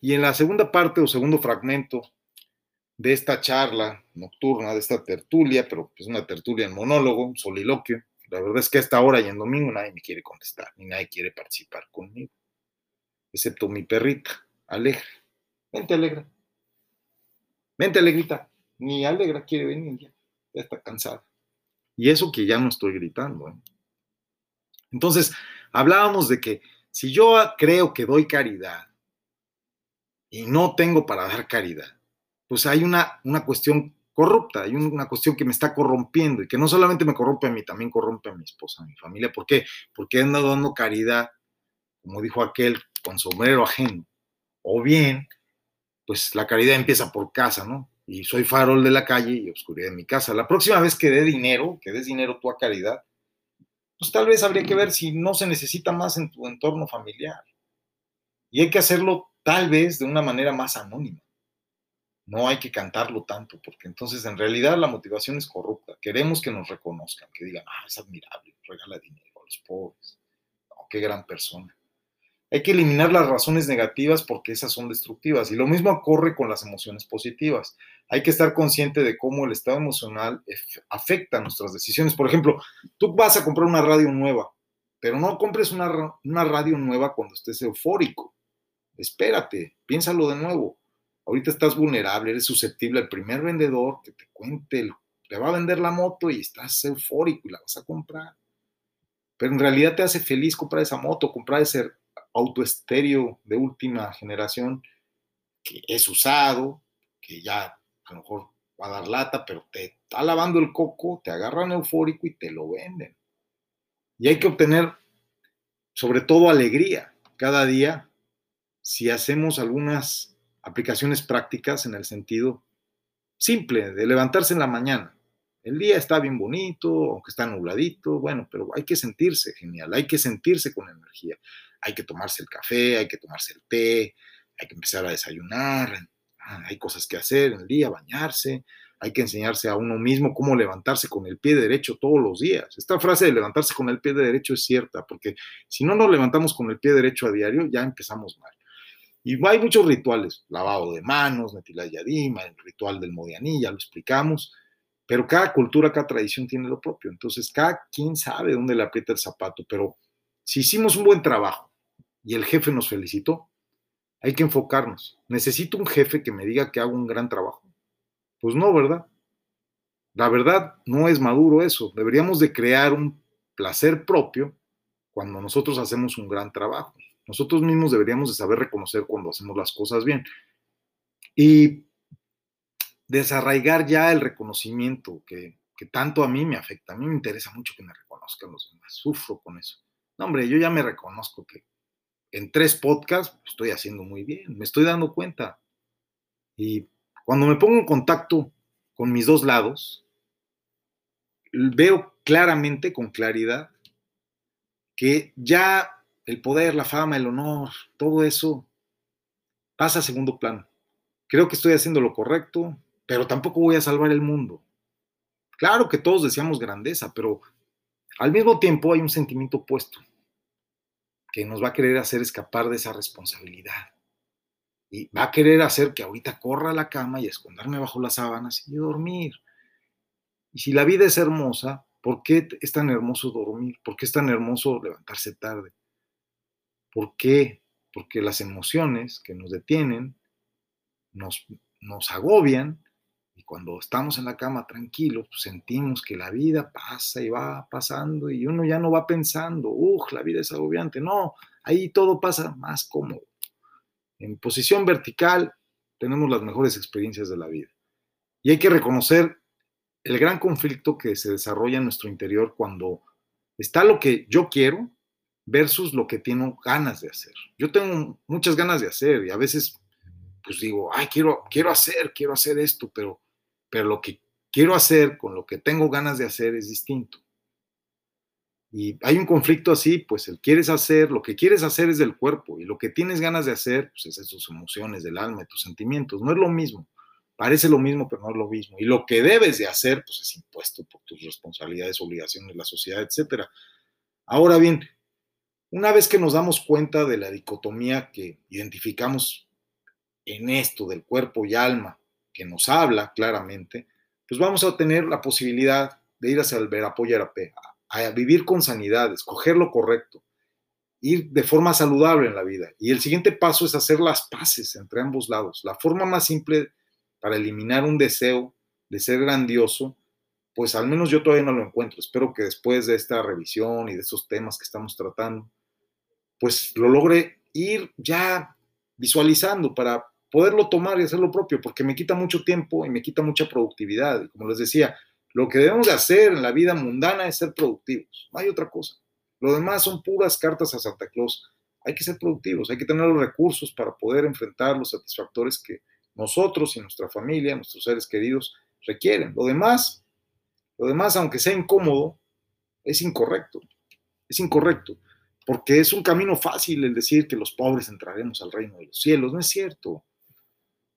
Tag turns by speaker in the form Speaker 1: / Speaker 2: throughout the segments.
Speaker 1: Y en la segunda parte o segundo fragmento de esta charla nocturna, de esta tertulia, pero es una tertulia en monólogo, un soliloquio, la verdad es que a esta hora y en domingo nadie me quiere contestar, ni nadie quiere participar conmigo, excepto mi perrita, Alegra. Vente, Alegra. Vente, Alegrita. Ni Alegra quiere venir ya, ya está cansada. Y eso que ya no estoy gritando. ¿eh? Entonces, hablábamos de que si yo creo que doy caridad y no tengo para dar caridad, pues hay una, una cuestión corrupta, hay una cuestión que me está corrompiendo y que no solamente me corrompe a mí, también corrompe a mi esposa, a mi familia. ¿Por qué? Porque ando dando caridad, como dijo aquel, con sombrero ajeno. O bien, pues la caridad empieza por casa, ¿no? Y soy farol de la calle y oscuridad de mi casa. La próxima vez que dé dinero, que des dinero tú a caridad, pues tal vez habría que ver si no se necesita más en tu entorno familiar. Y hay que hacerlo tal vez de una manera más anónima no hay que cantarlo tanto, porque entonces en realidad la motivación es corrupta. Queremos que nos reconozcan, que digan, ah, es admirable, regala dinero a los pobres. Qué gran persona. Hay que eliminar las razones negativas porque esas son destructivas. Y lo mismo ocurre con las emociones positivas. Hay que estar consciente de cómo el estado emocional afecta nuestras decisiones. Por ejemplo, tú vas a comprar una radio nueva, pero no compres una, una radio nueva cuando estés eufórico. Espérate, piénsalo de nuevo ahorita estás vulnerable, eres susceptible al primer vendedor que te cuente, te va a vender la moto y estás eufórico y la vas a comprar. Pero en realidad te hace feliz comprar esa moto, comprar ese autoestéreo de última generación que es usado, que ya a lo mejor va a dar lata, pero te está lavando el coco, te agarran eufórico y te lo venden. Y hay que obtener sobre todo alegría cada día si hacemos algunas aplicaciones prácticas en el sentido simple de levantarse en la mañana. El día está bien bonito, aunque está nubladito, bueno, pero hay que sentirse genial, hay que sentirse con energía. Hay que tomarse el café, hay que tomarse el té, hay que empezar a desayunar, ah, hay cosas que hacer en el día, bañarse, hay que enseñarse a uno mismo cómo levantarse con el pie derecho todos los días. Esta frase de levantarse con el pie derecho es cierta, porque si no nos levantamos con el pie derecho a diario, ya empezamos mal. Y hay muchos rituales, lavado de manos, Yadima, el ritual del Modianí, ya lo explicamos, pero cada cultura, cada tradición tiene lo propio. Entonces, cada quien sabe dónde le aprieta el zapato, pero si hicimos un buen trabajo y el jefe nos felicitó, hay que enfocarnos. ¿Necesito un jefe que me diga que hago un gran trabajo? Pues no, ¿verdad? La verdad no es maduro eso. Deberíamos de crear un placer propio cuando nosotros hacemos un gran trabajo. Nosotros mismos deberíamos de saber reconocer cuando hacemos las cosas bien. Y desarraigar ya el reconocimiento que, tanto a mí me afecta. A mí me interesa mucho que me reconozcan los demás. Sufro con eso. No, hombre, yo ya me reconozco que en tres podcasts estoy haciendo muy bien. Me estoy dando cuenta. Y cuando me pongo en contacto con mis dos lados, veo claramente, con claridad, que ya el poder, la fama, el honor, todo eso pasa a segundo plano. Creo que estoy haciendo lo correcto, pero tampoco voy a salvar el mundo. Claro que todos deseamos grandeza, pero al mismo tiempo hay un sentimiento opuesto que nos va a querer hacer escapar de esa responsabilidad. Y va a querer hacer que ahorita corra a la cama y esconderme bajo las sábanas y dormir. Y si la vida es hermosa, ¿por qué es tan hermoso dormir? ¿Por qué es tan hermoso levantarse tarde? ¿Por qué? Porque las emociones que nos detienen nos, nos agobian y cuando estamos en la cama tranquilos, pues sentimos que la vida pasa y va pasando y uno ya no va pensando, uff, la vida es agobiante. No, ahí todo pasa más cómodo. En posición vertical tenemos las mejores experiencias de la vida. Y hay que reconocer el gran conflicto que se desarrolla en nuestro interior cuando está lo que yo quiero versus lo que tengo ganas de hacer. Yo tengo muchas ganas de hacer y a veces pues digo, ay, quiero, quiero hacer, quiero hacer esto, pero, pero lo que quiero hacer con lo que tengo ganas de hacer es distinto. Y hay un conflicto así, pues el quieres hacer, lo que quieres hacer es del cuerpo y lo que tienes ganas de hacer, pues es de tus emociones, del alma, de tus sentimientos. No es lo mismo. Parece lo mismo, pero no es lo mismo. Y lo que debes de hacer, pues es impuesto por tus responsabilidades, obligaciones, la sociedad, etcétera. Ahora bien, una vez que nos damos cuenta de la dicotomía que identificamos en esto del cuerpo y alma que nos habla claramente, pues vamos a tener la posibilidad de ir hacia el Verapollarapé, a, a vivir con sanidad, escoger lo correcto, ir de forma saludable en la vida. Y el siguiente paso es hacer las paces entre ambos lados. La forma más simple para eliminar un deseo de ser grandioso, pues al menos yo todavía no lo encuentro. Espero que después de esta revisión y de esos temas que estamos tratando, pues lo logre ir ya visualizando para poderlo tomar y hacer lo propio, porque me quita mucho tiempo y me quita mucha productividad. Como les decía, lo que debemos de hacer en la vida mundana es ser productivos, no hay otra cosa. Lo demás son puras cartas a Santa Claus. Hay que ser productivos, hay que tener los recursos para poder enfrentar los satisfactores que nosotros y nuestra familia, nuestros seres queridos requieren. Lo demás, lo demás, aunque sea incómodo, es incorrecto. Es incorrecto, porque es un camino fácil el decir que los pobres entraremos al reino de los cielos. No es cierto.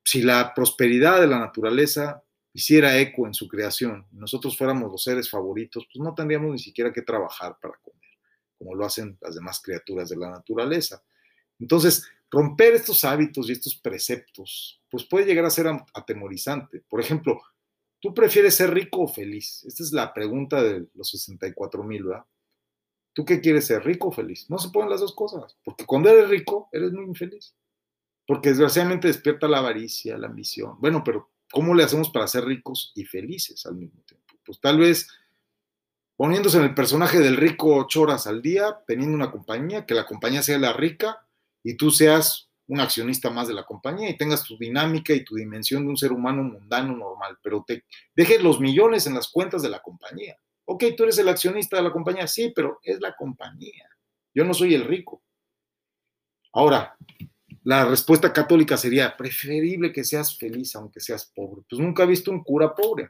Speaker 1: Si la prosperidad de la naturaleza hiciera eco en su creación, y nosotros fuéramos los seres favoritos, pues no tendríamos ni siquiera que trabajar para comer como lo hacen las demás criaturas de la naturaleza. Entonces, romper estos hábitos y estos preceptos, pues puede llegar a ser atemorizante. Por ejemplo, ¿tú prefieres ser rico o feliz? Esta es la pregunta de los 64 mil, ¿verdad? ¿Tú qué quieres ser, rico o feliz? No se pueden las dos cosas, porque cuando eres rico, eres muy infeliz. Porque desgraciadamente despierta la avaricia, la ambición. Bueno, pero ¿cómo le hacemos para ser ricos y felices al mismo tiempo? Pues tal vez poniéndose en el personaje del rico ocho horas al día, teniendo una compañía, que la compañía sea la rica y tú seas un accionista más de la compañía y tengas tu dinámica y tu dimensión de un ser humano mundano normal, pero te dejes los millones en las cuentas de la compañía. Ok, tú eres el accionista de la compañía, sí, pero es la compañía. Yo no soy el rico. Ahora, la respuesta católica sería preferible que seas feliz aunque seas pobre. Pues nunca he visto un cura pobre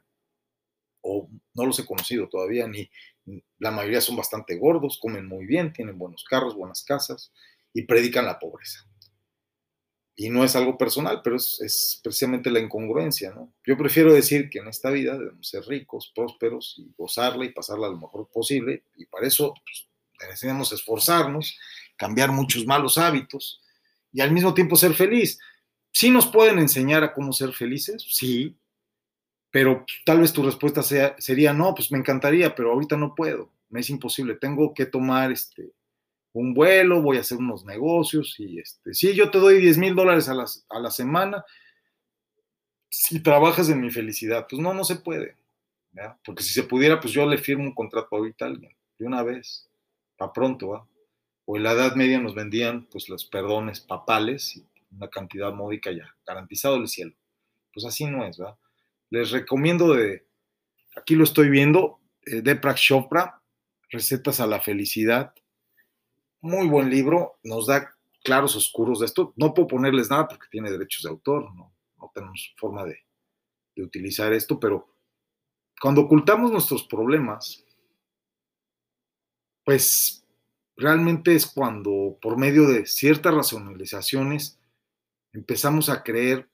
Speaker 1: o no los he conocido todavía, ni la mayoría son bastante gordos, comen muy bien, tienen buenos carros, buenas casas y predican la pobreza. Y no es algo personal, pero es, precisamente la incongruencia, ¿no? Yo prefiero decir que en esta vida debemos ser ricos, prósperos y gozarla y pasarla lo mejor posible, y para eso pues, necesitamos esforzarnos, cambiar muchos malos hábitos y al mismo tiempo ser feliz. ¿Sí nos pueden enseñar a cómo ser felices? Sí, pero tal vez tu respuesta sea, sería, no, pues me encantaría, pero ahorita no puedo, me es imposible, tengo que tomar este, un vuelo, voy a hacer unos negocios y este, sí, yo te doy 10 mil dólares a, a la semana si trabajas en mi felicidad. Pues no, no se puede, porque si se pudiera, pues yo le firmo un contrato ahorita a alguien, de una vez, para pronto, ¿va? o en la Edad Media nos vendían pues los perdones papales y una cantidad módica ya, garantizado el cielo. Pues así no es, ¿verdad? les recomiendo de, aquí lo estoy viendo, eh, Deepak Chopra, Recetas a la Felicidad. Muy buen libro, nos da claros oscuros de esto. No puedo ponerles nada porque tiene derechos de autor, no, tenemos forma de utilizar esto, pero cuando ocultamos nuestros problemas, pues realmente es cuando por medio de ciertas racionalizaciones empezamos a creer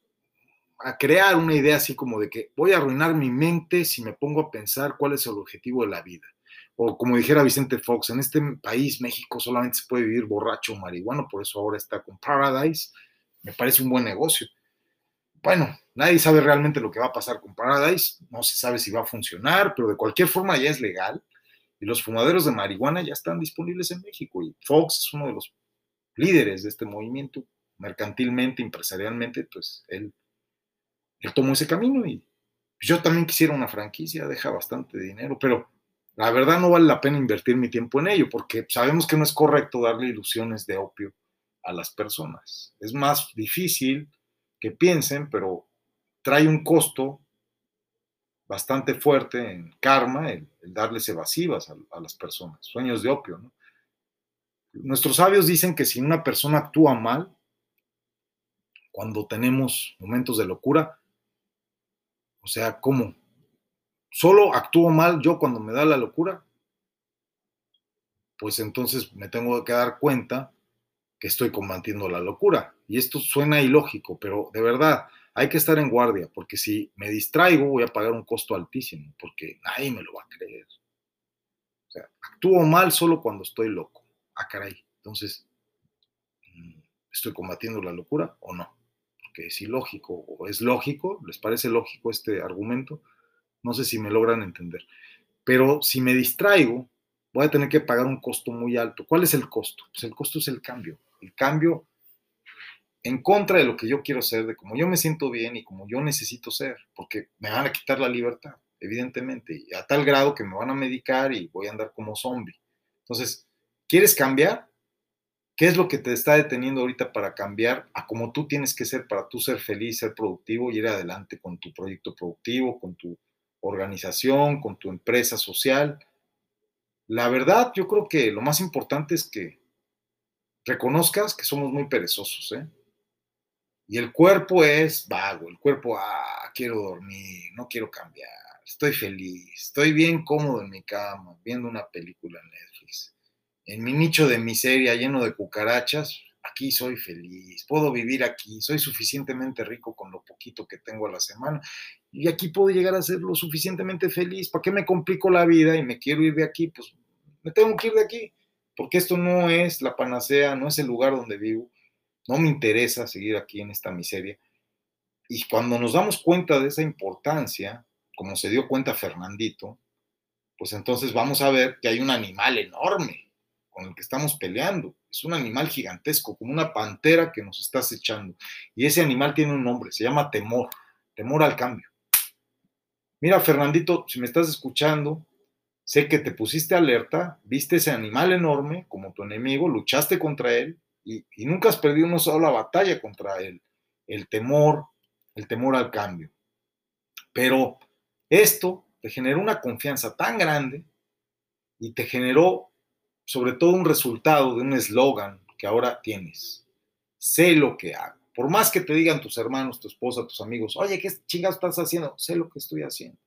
Speaker 1: a crear una idea así como de que voy a arruinar mi mente si me pongo a pensar cuál es el objetivo de la vida. O como dijera Vicente Fox, en este país, México, solamente se puede vivir borracho o marihuano, por eso ahora está con Paradise. Me parece un buen negocio. Bueno, nadie sabe realmente lo que va a pasar con Paradise, no se sabe si va a funcionar, pero de cualquier forma ya es legal y los fumaderos de marihuana ya están disponibles en México y Fox es uno de los líderes de este movimiento, mercantilmente, empresarialmente, pues él él tomó ese camino y yo también quisiera una franquicia, deja bastante dinero, pero la verdad no vale la pena invertir mi tiempo en ello porque sabemos que no es correcto darle ilusiones de opio a las personas. Es más difícil que piensen, pero trae un costo bastante fuerte en karma el, darles evasivas a, las personas, sueños de opio. Nuestros sabios dicen que si una persona actúa mal, cuando tenemos momentos de locura, o sea, ¿cómo? ¿Solo actúo mal yo cuando me da la locura? Pues entonces me tengo que dar cuenta que estoy combatiendo la locura. Y esto suena ilógico, pero de verdad hay que estar en guardia, porque si me distraigo voy a pagar un costo altísimo, porque nadie me lo va a creer. O sea, actúo mal solo cuando estoy loco. Ah, caray. Entonces, mm, ¿estoy combatiendo la locura o no? que es ilógico o es lógico, ¿les parece lógico este argumento? No sé si me logran entender. Pero si me distraigo, voy a tener que pagar un costo muy alto. ¿Cuál es el costo? Pues el costo es el cambio. El cambio en contra de lo que yo quiero ser, de cómo yo me siento bien y como yo necesito ser, porque me van a quitar la libertad, evidentemente, y a tal grado que me van a medicar y voy a andar como zombie. Entonces, ¿quieres cambiar? ¿Qué es lo que te está deteniendo ahorita para cambiar a como tú tienes que ser para tú ser feliz, ser productivo y ir adelante con tu proyecto productivo, con tu organización, con tu empresa social? La verdad, yo creo que lo más importante es que reconozcas que somos muy perezosos, ¿eh? Y el cuerpo es vago, el cuerpo, ah, quiero dormir, no quiero cambiar, estoy feliz, estoy bien cómodo en mi cama, viendo una película en Netflix. En mi nicho de miseria lleno de cucarachas, aquí soy feliz, puedo vivir aquí, soy suficientemente rico con lo poquito que tengo a la semana y aquí puedo llegar a ser lo suficientemente feliz. ¿Para qué me complico la vida y me quiero ir de aquí? Pues me tengo que ir de aquí, porque esto no es la panacea, no es el lugar donde vivo no me interesa seguir aquí en esta miseria. Y cuando nos damos cuenta de esa importancia, como se dio cuenta Fernandito, pues entonces vamos a ver que hay un animal enorme con el que estamos peleando. Es un animal gigantesco, como una pantera que nos está acechando. Y ese animal tiene un nombre, se llama temor, temor al cambio. Mira, Fernandito, si me estás escuchando, sé que te pusiste alerta, viste ese animal enorme como tu enemigo, luchaste contra él, y, nunca has perdido una sola batalla contra él, el temor, el temor al cambio. Pero esto te generó una confianza tan grande y te generó sobre todo un resultado de un eslogan que ahora tienes. Sé lo que hago. Por más que te digan tus hermanos, tu esposa, tus amigos, oye, ¿qué chingados estás haciendo? Sé lo que estoy haciendo.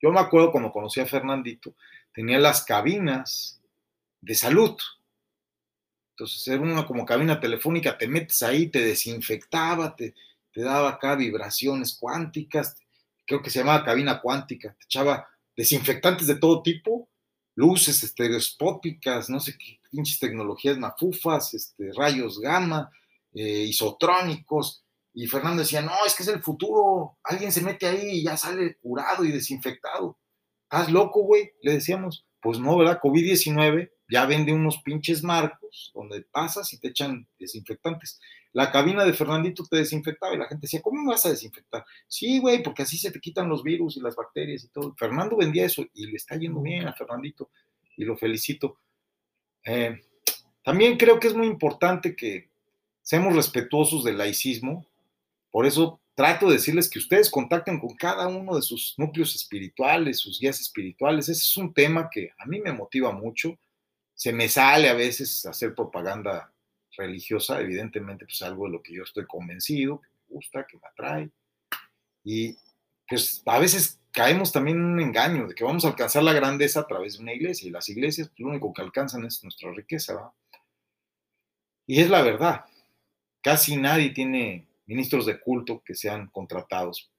Speaker 1: Yo me acuerdo cuando conocí a Fernandito, tenía las cabinas de salud entonces era una como cabina telefónica, te metes ahí, te desinfectaba, te, daba acá vibraciones cuánticas, creo que se llamaba cabina cuántica, te echaba desinfectantes de todo tipo, luces estereoscópicas, no sé qué pinches tecnologías mafufas, este, rayos gamma, eh, isotrónicos. Y Fernando decía, no, es que es el futuro, alguien se mete ahí y ya sale curado y desinfectado. ¿Estás loco, güey? Le decíamos, pues no, ¿verdad? COVID-19 ya vende unos pinches marcos donde pasas y te echan desinfectantes. La cabina de Fernandito te desinfectaba y la gente decía, ¿cómo me vas a desinfectar? Sí, güey, porque así se te quitan los virus y las bacterias y todo. Fernando vendía eso y le está yendo bien a Fernandito y lo felicito. Eh, también creo que es muy importante que seamos respetuosos del laicismo. Por eso trato de decirles que ustedes contacten con cada uno de sus núcleos espirituales, sus guías espirituales. Ese es un tema que a mí me motiva mucho se me sale a veces hacer propaganda religiosa, evidentemente, pues algo de lo que yo estoy convencido, que me gusta, que me atrae. Y pues a veces caemos también en un engaño de que vamos a alcanzar la grandeza a través de una iglesia y las iglesias pues, lo único que alcanzan es nuestra riqueza. ¿va? Y es la verdad, casi nadie tiene ministros de culto que sean contratados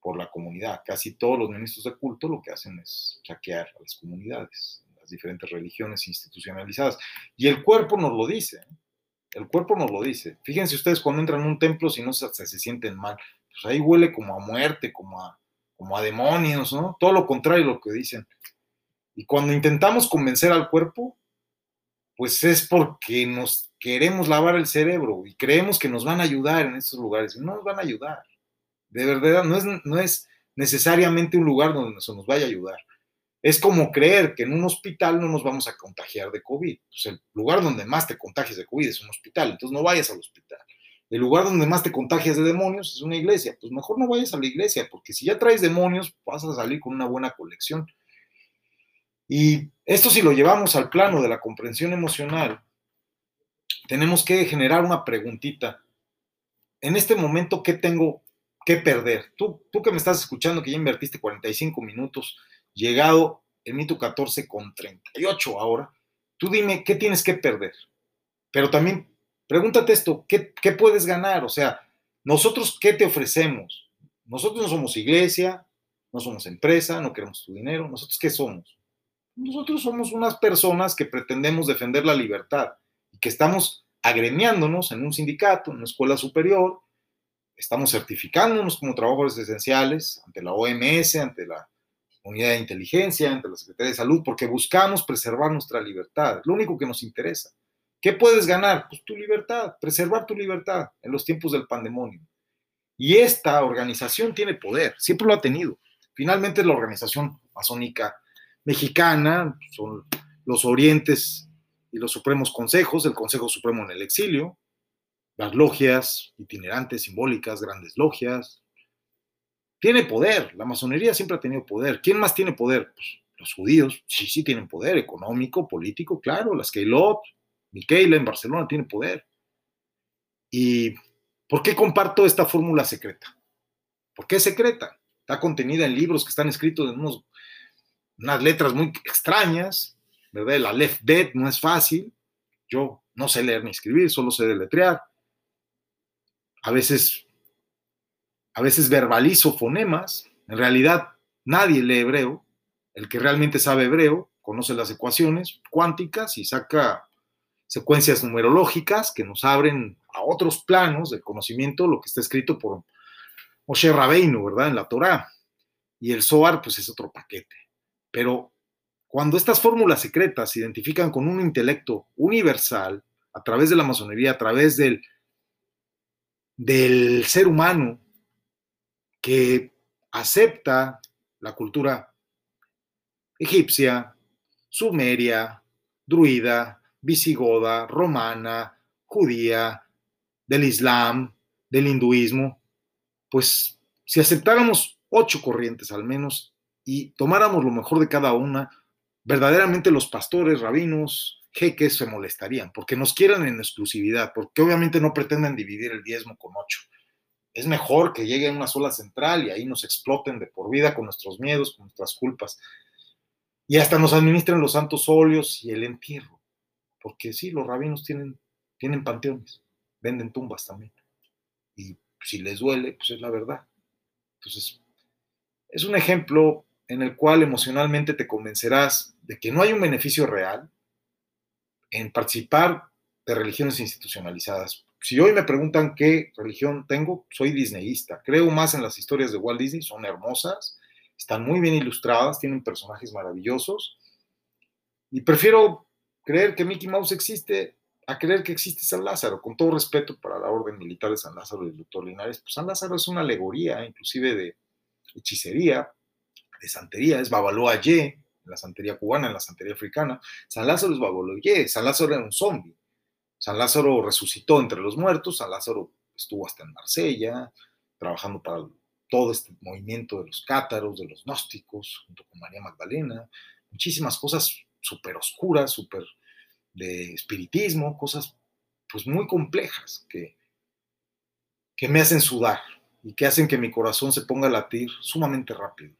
Speaker 1: por la comunidad. Casi todos los ministros de culto lo que hacen es saquear a las comunidades diferentes religiones institucionalizadas. Y el cuerpo nos lo dice, ¿eh? el cuerpo nos lo dice. Fíjense ustedes cuando entran a un templo, si no se, se, sienten mal, pues ahí huele como a muerte, como a, como a demonios, ¿no? Todo lo contrario lo que dicen. Y cuando intentamos convencer al cuerpo, pues es porque nos queremos lavar el cerebro y creemos que nos van a ayudar en estos lugares. No nos van a ayudar. De verdad, no es, no es necesariamente un lugar donde se nos vaya a ayudar. Es como creer que en un hospital no nos vamos a contagiar de COVID. Pues el lugar donde más te contagias de COVID es un hospital, entonces no vayas al hospital. El lugar donde más te contagias de demonios es una iglesia. Pues mejor no vayas a la iglesia, porque si ya traes demonios, vas a salir con una buena colección. Y esto si lo llevamos al plano de la comprensión emocional, tenemos que generar una preguntita. En este momento, ¿qué tengo que perder? Tú, tú que me estás escuchando, que ya invertiste 45 minutos, llegado el mito 14 con 38 ahora, tú dime qué tienes que perder. Pero también pregúntate esto, ¿qué, ¿qué, puedes ganar? O sea, nosotros, ¿qué te ofrecemos? Nosotros no somos iglesia, no somos empresa, no queremos tu dinero. ¿Nosotros qué somos? Nosotros somos unas personas que pretendemos defender la libertad que estamos agremiándonos en un sindicato, en una escuela superior, estamos certificándonos como trabajadores esenciales ante la OMS, ante la Unidad de Inteligencia, ante la Secretaría de Salud, porque buscamos preservar nuestra libertad. Lo único que nos interesa. ¿Qué puedes ganar? Pues tu libertad, preservar tu libertad en los tiempos del pandemonio. Y esta organización tiene poder, siempre lo ha tenido. Finalmente es la organización masónica mexicana, son los orientes y los supremos consejos, el Consejo Supremo en el exilio, las logias itinerantes, simbólicas, grandes logias. Tiene poder, la masonería siempre ha tenido poder. ¿Quién más tiene poder? Pues los judíos, sí, sí tienen poder económico, político, claro, las Keilot, Miquela en Barcelona tiene poder. ¿Y por qué comparto esta fórmula secreta? ¿Por qué es secreta? Está contenida en libros que están escritos en unas letras muy extrañas, ¿verdad? La left dead no es fácil. Yo no sé leer ni escribir, solo sé deletrear a veces, a veces verbalizo fonemas, en realidad nadie lee hebreo, el que realmente sabe hebreo conoce las ecuaciones cuánticas y saca secuencias numerológicas que nos abren a otros planos del conocimiento, lo que está escrito por Moshe Rabbeinu, ¿verdad? En la Torá. Y el Zohar, pues es otro paquete. Pero cuando estas fórmulas secretas se identifican con un intelecto universal, a través de la masonería, a través del del ser humano que acepta la cultura egipcia, sumeria, druida, visigoda, romana, judía, del islam, del hinduismo, pues si aceptáramos ocho corrientes al menos y tomáramos lo mejor de cada una, verdaderamente los pastores, rabinos, jeques se molestarían, porque nos quieren en exclusividad, porque obviamente no pretenden dividir el diezmo con ocho. Es mejor que llegue a una sola central y ahí nos exploten de por vida con nuestros miedos, con nuestras culpas. Y hasta nos administren los santos óleos y el entierro. Porque sí, los rabinos tienen, tienen panteones, venden tumbas también. Y si les duele, pues es la verdad. Entonces, es un ejemplo en el cual emocionalmente te convencerás de que no hay un beneficio real, en participar de religiones institucionalizadas. Si hoy me preguntan qué religión tengo, soy disneyista. Creo más en las historias de Walt Disney, son hermosas, están muy bien ilustradas, tienen personajes maravillosos. Y prefiero creer que Mickey Mouse existe a creer que existe San Lázaro, con todo respeto para la orden militar de San Lázaro y el doctor Linares. Pues San Lázaro es una alegoría, inclusive de hechicería, de santería, es Babaloa Ye, en la santería cubana, en la santería africana. San Lázaro es Baboloye, San Lázaro era un zombie. San Lázaro resucitó entre los muertos, San Lázaro estuvo hasta en Marsella, trabajando para todo este movimiento de los cátaros, de los gnósticos, junto con María Magdalena, muchísimas cosas súper oscuras, súper de espiritismo, cosas pues muy complejas que, que me hacen sudar y que hacen que mi corazón se ponga a latir sumamente rápido.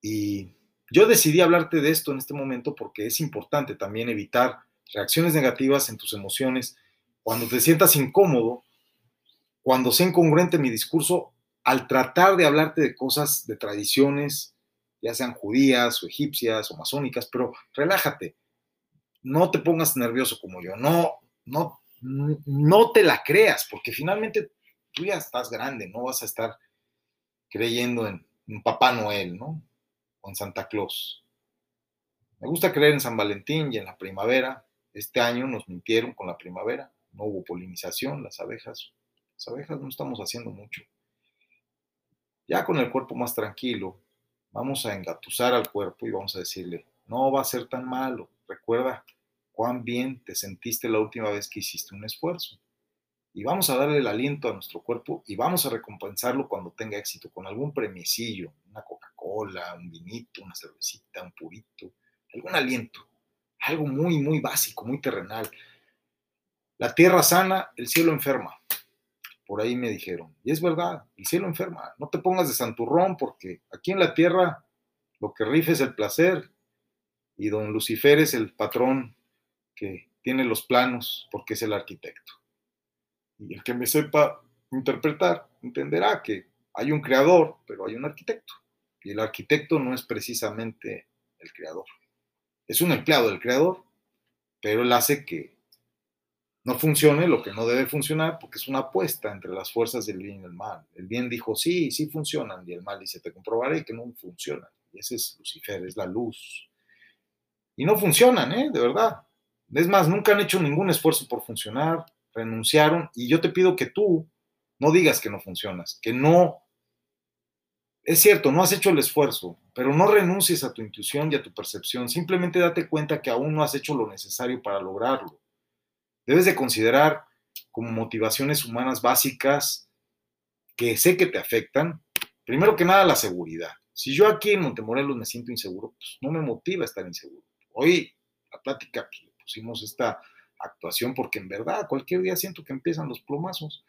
Speaker 1: Y yo decidí hablarte de esto en este momento porque es importante también evitar reacciones negativas en tus emociones cuando te sientas incómodo, cuando sea incongruente mi discurso al tratar de hablarte de cosas, de tradiciones, ya sean judías o egipcias o masónicas, pero relájate, no te pongas nervioso como yo, no, no, no te la creas, porque finalmente tú ya estás grande, no vas a estar creyendo en un Papá Noel, ¿no? Con Santa Claus. Me gusta creer en San Valentín y en la primavera. Este año nos mintieron con la primavera. No hubo polinización, las abejas. Las abejas no estamos haciendo mucho. Ya con el cuerpo más tranquilo, vamos a engatusar al cuerpo y vamos a decirle, no va a ser tan malo. Recuerda cuán bien te sentiste la última vez que hiciste un esfuerzo. Y vamos a darle el aliento a nuestro cuerpo y vamos a recompensarlo cuando tenga éxito con algún premiecillo, una coca cola, un vinito, una cervecita, un purito, algún aliento, algo muy, muy básico, muy terrenal. La tierra sana, el cielo enferma. Por ahí me dijeron. Y es verdad, el cielo enferma. No te pongas de santurrón porque aquí en la tierra lo que rife es el placer y don Lucifer es el patrón que tiene los planos porque es el arquitecto. Y el que me sepa interpretar entenderá que hay un creador, pero hay un arquitecto. Y el arquitecto no es precisamente el creador. Es un empleado del creador, pero él hace que no funcione lo que no debe funcionar porque es una apuesta entre las fuerzas del bien y el mal. El bien dijo, sí, sí funcionan, y el mal dice, te comprobaré que no funcionan. Y ese es Lucifer, es la luz. Y no funcionan, ¿eh? De verdad. Es más, nunca han hecho ningún esfuerzo por funcionar, renunciaron, y yo te pido que tú no digas que no funcionas, que no... Es cierto, no has hecho el esfuerzo, pero no renuncies a tu intuición y a tu percepción, simplemente date cuenta que aún no has hecho lo necesario para lograrlo. Debes de considerar como motivaciones humanas básicas que sé que te afectan, primero que nada la seguridad. Si yo aquí en Montemorelos me siento inseguro, pues no me motiva estar inseguro. Hoy la plática pues, pusimos esta actuación porque en verdad cualquier día siento que empiezan los plomazos.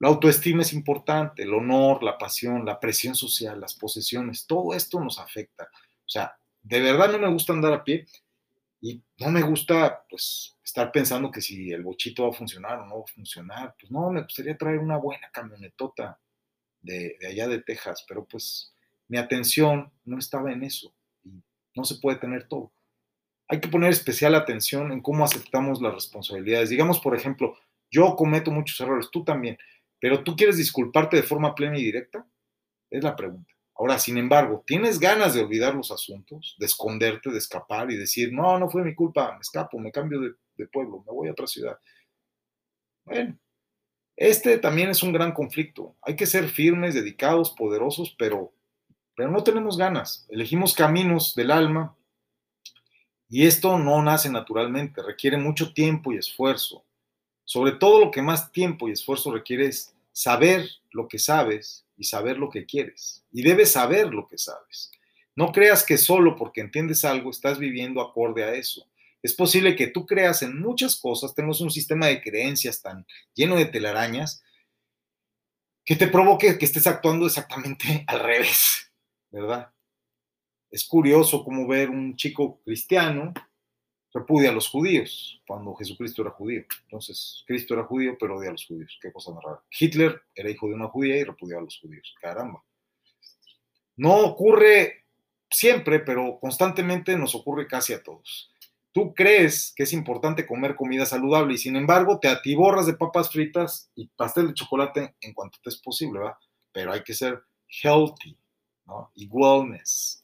Speaker 1: La autoestima es importante, el honor, la pasión, la presión social, las posesiones, todo esto nos afecta. O sea, de verdad no me gusta andar a pie y no me gusta, pues, estar pensando que si el bochito va a funcionar o no va a funcionar. Pues no, me gustaría traer una buena camionetota de, de allá de Texas, pero pues mi atención no estaba en eso y no se puede tener todo. Hay que poner especial atención en cómo aceptamos las responsabilidades. Digamos, por ejemplo, yo cometo muchos errores, tú también, pero tú quieres disculparte de forma plena y directa? Es la pregunta. Ahora, sin embargo, ¿tienes ganas de olvidar los asuntos, de esconderte, de escapar y decir, no, no fue mi culpa, me escapo, me cambio de, pueblo, me voy a otra ciudad? Bueno, este también es un gran conflicto. Hay que ser firmes, dedicados, poderosos, pero, pero no tenemos ganas. Elegimos caminos del alma y esto no nace naturalmente, requiere mucho tiempo y esfuerzo. Sobre todo lo que más tiempo y esfuerzo requiere es saber lo que sabes y saber lo que quieres. Y debes saber lo que sabes. No creas que solo porque entiendes algo estás viviendo acorde a eso. Es posible que tú creas en muchas cosas, tengas un sistema de creencias tan lleno de telarañas que te provoque que estés actuando exactamente al revés, ¿verdad? Es curioso cómo ver un chico cristiano repudia a los judíos cuando Jesucristo era judío. Entonces, Cristo era judío, pero odia a los judíos. Qué cosa más rara. Hitler era hijo de una judía y repudiaba a los judíos. Caramba. No ocurre siempre, pero constantemente nos ocurre casi a todos. Tú crees que es importante comer comida saludable y sin embargo te atiborras de papas fritas y pastel de chocolate en cuanto te es posible, ¿va? Pero hay que ser healthy, ¿no? Y wellness.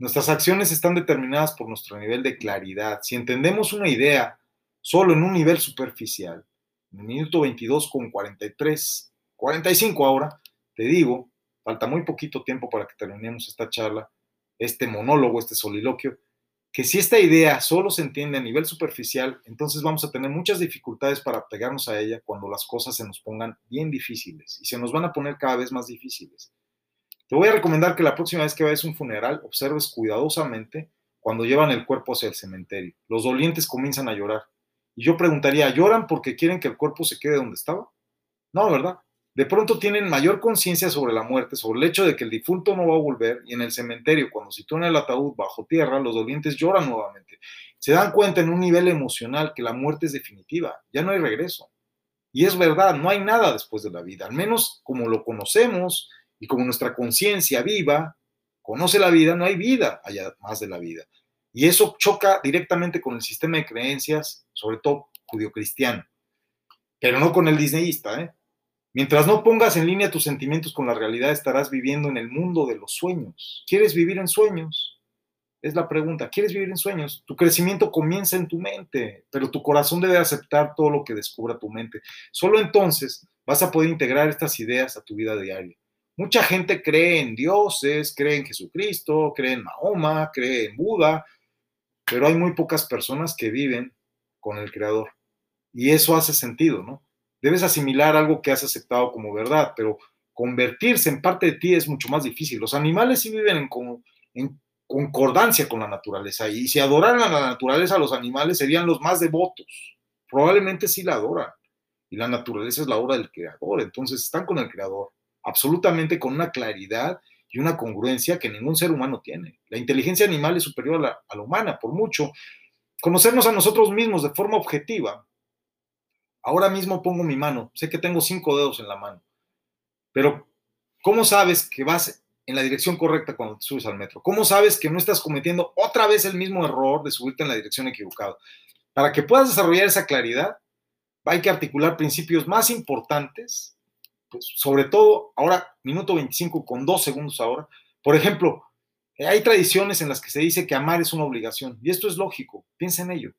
Speaker 1: Nuestras acciones están determinadas por nuestro nivel de claridad. Si entendemos una idea solo en un nivel superficial, en el minuto 22 con 43, 45 ahora, te digo, falta muy poquito tiempo para que terminemos esta charla, este monólogo, este soliloquio, que si esta idea solo se entiende a nivel superficial, entonces vamos a tener muchas dificultades para pegarnos a ella cuando las cosas se nos pongan bien difíciles y se nos van a poner cada vez más difíciles. Te voy a recomendar que la próxima vez que vayas a un funeral observes cuidadosamente cuando llevan el cuerpo hacia el cementerio. Los dolientes comienzan a llorar. Y yo preguntaría, ¿lloran porque quieren que el cuerpo se quede donde estaba? No, ¿verdad? De pronto tienen mayor conciencia sobre la muerte, sobre el hecho de que el difunto no va a volver y en el cementerio, cuando sitúan el ataúd bajo tierra, los dolientes lloran nuevamente. Se dan cuenta en un nivel emocional que la muerte es definitiva, ya no hay regreso. Y es verdad, no hay nada después de la vida, al menos como lo conocemos y como nuestra conciencia viva conoce la vida, no hay vida allá más de la vida. Y eso choca directamente con el sistema de creencias, sobre todo judio-cristiano, pero no con el disneyista. ¿eh? Mientras no pongas en línea tus sentimientos con la realidad, estarás viviendo en el mundo de los sueños. ¿Quieres vivir en sueños? Es la pregunta. ¿Quieres vivir en sueños? Tu crecimiento comienza en tu mente, pero tu corazón debe aceptar todo lo que descubra tu mente. Solo entonces vas a poder integrar estas ideas a tu vida diaria. Mucha gente cree en dioses, cree en Jesucristo, cree en Mahoma, cree en Buda, pero hay muy pocas personas que viven con el Creador. Y eso hace sentido, ¿no? Debes asimilar algo que has aceptado como verdad, pero convertirse en parte de ti es mucho más difícil. Los animales sí viven en, concordancia con la naturaleza y si adoraran a la naturaleza, los animales serían los más devotos. Probablemente sí la adoran. Y la naturaleza es la obra del Creador, entonces están con el Creador absolutamente con una claridad y una congruencia que ningún ser humano tiene. La inteligencia animal es superior a la, humana, por mucho. Conocernos a nosotros mismos de forma objetiva. Ahora mismo pongo mi mano, sé que tengo cinco dedos en la mano, pero ¿cómo sabes que vas en la dirección correcta cuando te subes al metro? ¿Cómo sabes que no estás cometiendo otra vez el mismo error de subirte en la dirección equivocada? Para que puedas desarrollar esa claridad, hay que articular principios más importantes, pues, sobre todo ahora, minuto 25 con dos segundos ahora. Por ejemplo, hay tradiciones en las que se dice que amar es una obligación, y esto es lógico, piensa en ello.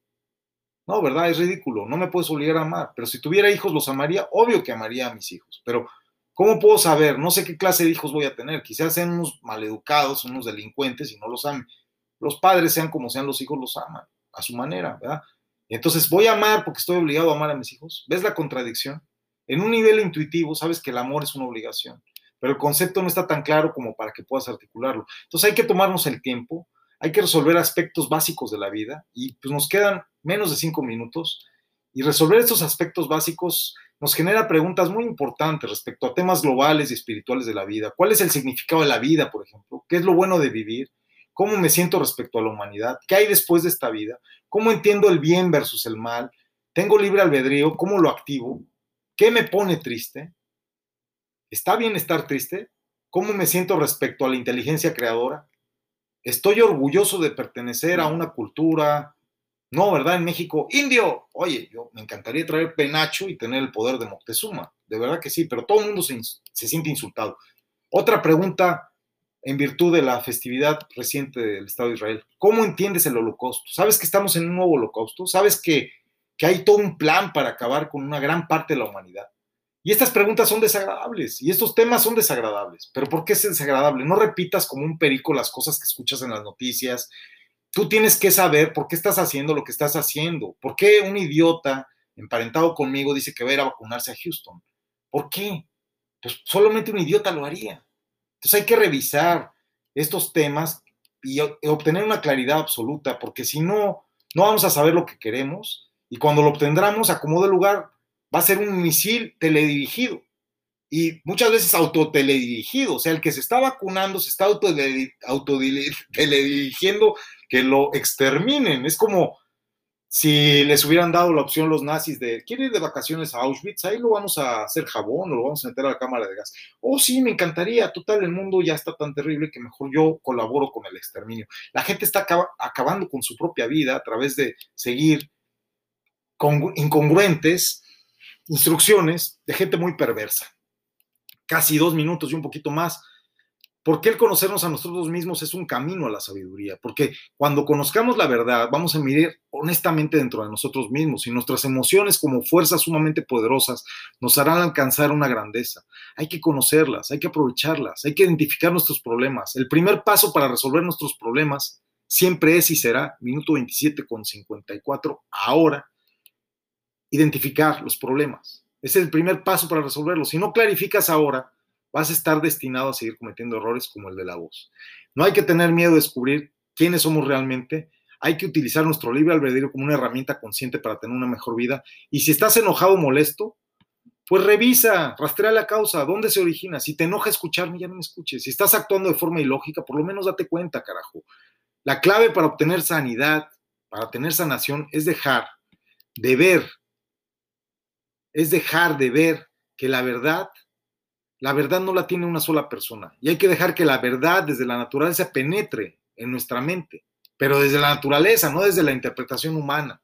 Speaker 1: No, ¿verdad? Es ridículo, no me puedes obligar a amar, pero si tuviera hijos los amaría, obvio que amaría a mis hijos, pero ¿cómo puedo saber? No sé qué clase de hijos voy a tener, quizás sean unos maleducados, unos delincuentes y no los amen. Los padres, sean como sean los hijos, los aman a su manera, ¿verdad? entonces voy a amar porque estoy obligado a amar a mis hijos. ¿Ves la contradicción? En un nivel intuitivo sabes que el amor es una obligación, pero el concepto no está tan claro como para que puedas articularlo. Entonces hay que tomarnos el tiempo, hay que resolver aspectos básicos de la vida y pues nos quedan menos de cinco minutos y resolver estos aspectos básicos nos genera preguntas muy importantes respecto a temas globales y espirituales de la vida. ¿Cuál es el significado de la vida, por ejemplo? ¿Qué es lo bueno de vivir? ¿Cómo me siento respecto a la humanidad? ¿Qué hay después de esta vida? ¿Cómo entiendo el bien versus el mal? ¿Tengo libre albedrío? ¿Cómo lo activo? ¿Qué me pone triste? ¿Está bien estar triste? ¿Cómo me siento respecto a la inteligencia creadora? ¿Estoy orgulloso de pertenecer a una cultura? No, ¿verdad? En México, indio. Oye, yo me encantaría traer penacho y tener el poder de Moctezuma. De verdad que sí, pero todo el mundo se, se siente insultado. Otra pregunta en virtud de la festividad reciente del Estado de Israel. ¿Cómo entiendes el holocausto? ¿Sabes que estamos en un nuevo holocausto? ¿Sabes que, que hay todo un plan para acabar con una gran parte de la humanidad? Y estas preguntas son desagradables y estos temas son desagradables. ¿Pero por qué es desagradable? No repitas como un perico las cosas que escuchas en las noticias. Tú tienes que saber por qué estás haciendo lo que estás haciendo. ¿Por qué un idiota emparentado conmigo dice que va a ir a vacunarse a Houston? ¿Por qué? Pues solamente un idiota lo haría. Entonces hay que revisar estos temas y obtener una claridad absoluta, porque si no, no vamos a saber lo que queremos y cuando lo obtendramos, acomodo el lugar, va a ser un misil teledirigido y muchas veces autoteledirigido, o sea, el que se está vacunando se está autoteledirigiendo que lo exterminen. Es como si les hubieran dado la opción los nazis de, ¿quiere ir de vacaciones a Auschwitz? Ahí lo vamos a hacer jabón o lo vamos a meter a la cámara de gas. Oh, sí, me encantaría. Total, el mundo ya está tan terrible que mejor yo colaboro con el exterminio. La gente está acabando con su propia vida a través de seguir incongruentes instrucciones de gente muy perversa. Casi dos minutos y un poquito más porque el conocernos a nosotros mismos es un camino a la sabiduría, porque cuando conozcamos la verdad vamos a mirar honestamente dentro de nosotros mismos y nuestras emociones como fuerzas sumamente poderosas nos harán alcanzar una grandeza. Hay que conocerlas, hay que aprovecharlas, hay que identificar nuestros problemas. El primer paso para resolver nuestros problemas siempre es y será, minuto 27 con 54, ahora, identificar los problemas. Es el primer paso para resolverlos. Si no clarificas ahora, vas a estar destinado a seguir cometiendo errores como el de la voz. No hay que tener miedo de descubrir quiénes somos realmente. Hay que utilizar nuestro libre albedrío como una herramienta consciente para tener una mejor vida. Y si estás enojado o molesto, pues revisa, rastrea la causa, dónde se origina. Si te enoja escucharme, ya no me escuches. Si estás actuando de forma ilógica, por lo menos date cuenta, carajo. La clave para obtener sanidad, para tener sanación, es dejar de ver, es dejar de ver que la verdad la verdad no la tiene una sola persona y hay que dejar que la verdad desde la naturaleza penetre en nuestra mente, pero desde la naturaleza, no desde la interpretación humana.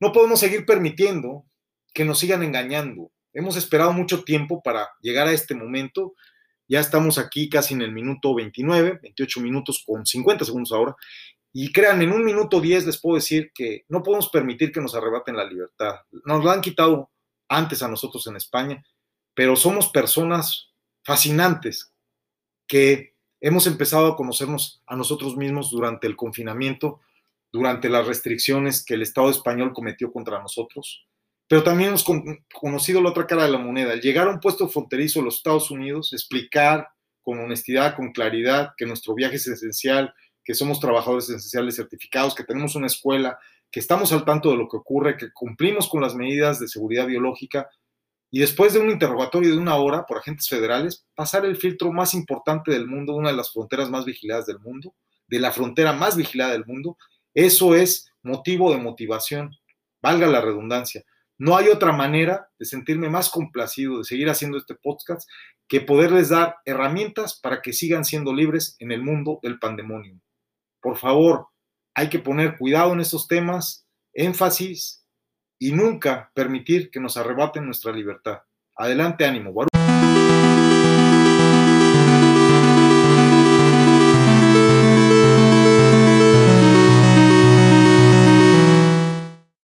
Speaker 1: No podemos seguir permitiendo que nos sigan engañando. Hemos esperado mucho tiempo para llegar a este momento. Ya estamos aquí casi en el minuto 29, 28 minutos con 50 segundos ahora. Y crean, en un minuto 10 les puedo decir que no podemos permitir que nos arrebaten la libertad. Nos la han quitado antes a nosotros en España pero somos personas fascinantes que hemos empezado a conocernos a nosotros mismos durante el confinamiento, durante las restricciones que el Estado español cometió contra nosotros, pero también hemos conocido la otra cara de la moneda, llegar a un puesto fronterizo de los Estados Unidos, explicar con honestidad, con claridad que nuestro viaje es esencial, que somos trabajadores esenciales certificados, que tenemos una escuela, que estamos al tanto de lo que ocurre, que cumplimos con las medidas de seguridad biológica, y después de un interrogatorio de una hora por agentes federales, pasar el filtro más importante del mundo, una de las fronteras más vigiladas del mundo, de la frontera más vigilada del mundo, eso es motivo de motivación, valga la redundancia. No hay otra manera de sentirme más complacido de seguir haciendo este podcast que poderles dar herramientas para que sigan siendo libres en el mundo del pandemonio. Por favor, hay que poner cuidado en estos temas, énfasis, y nunca permitir que nos arrebaten nuestra libertad. Adelante, ánimo.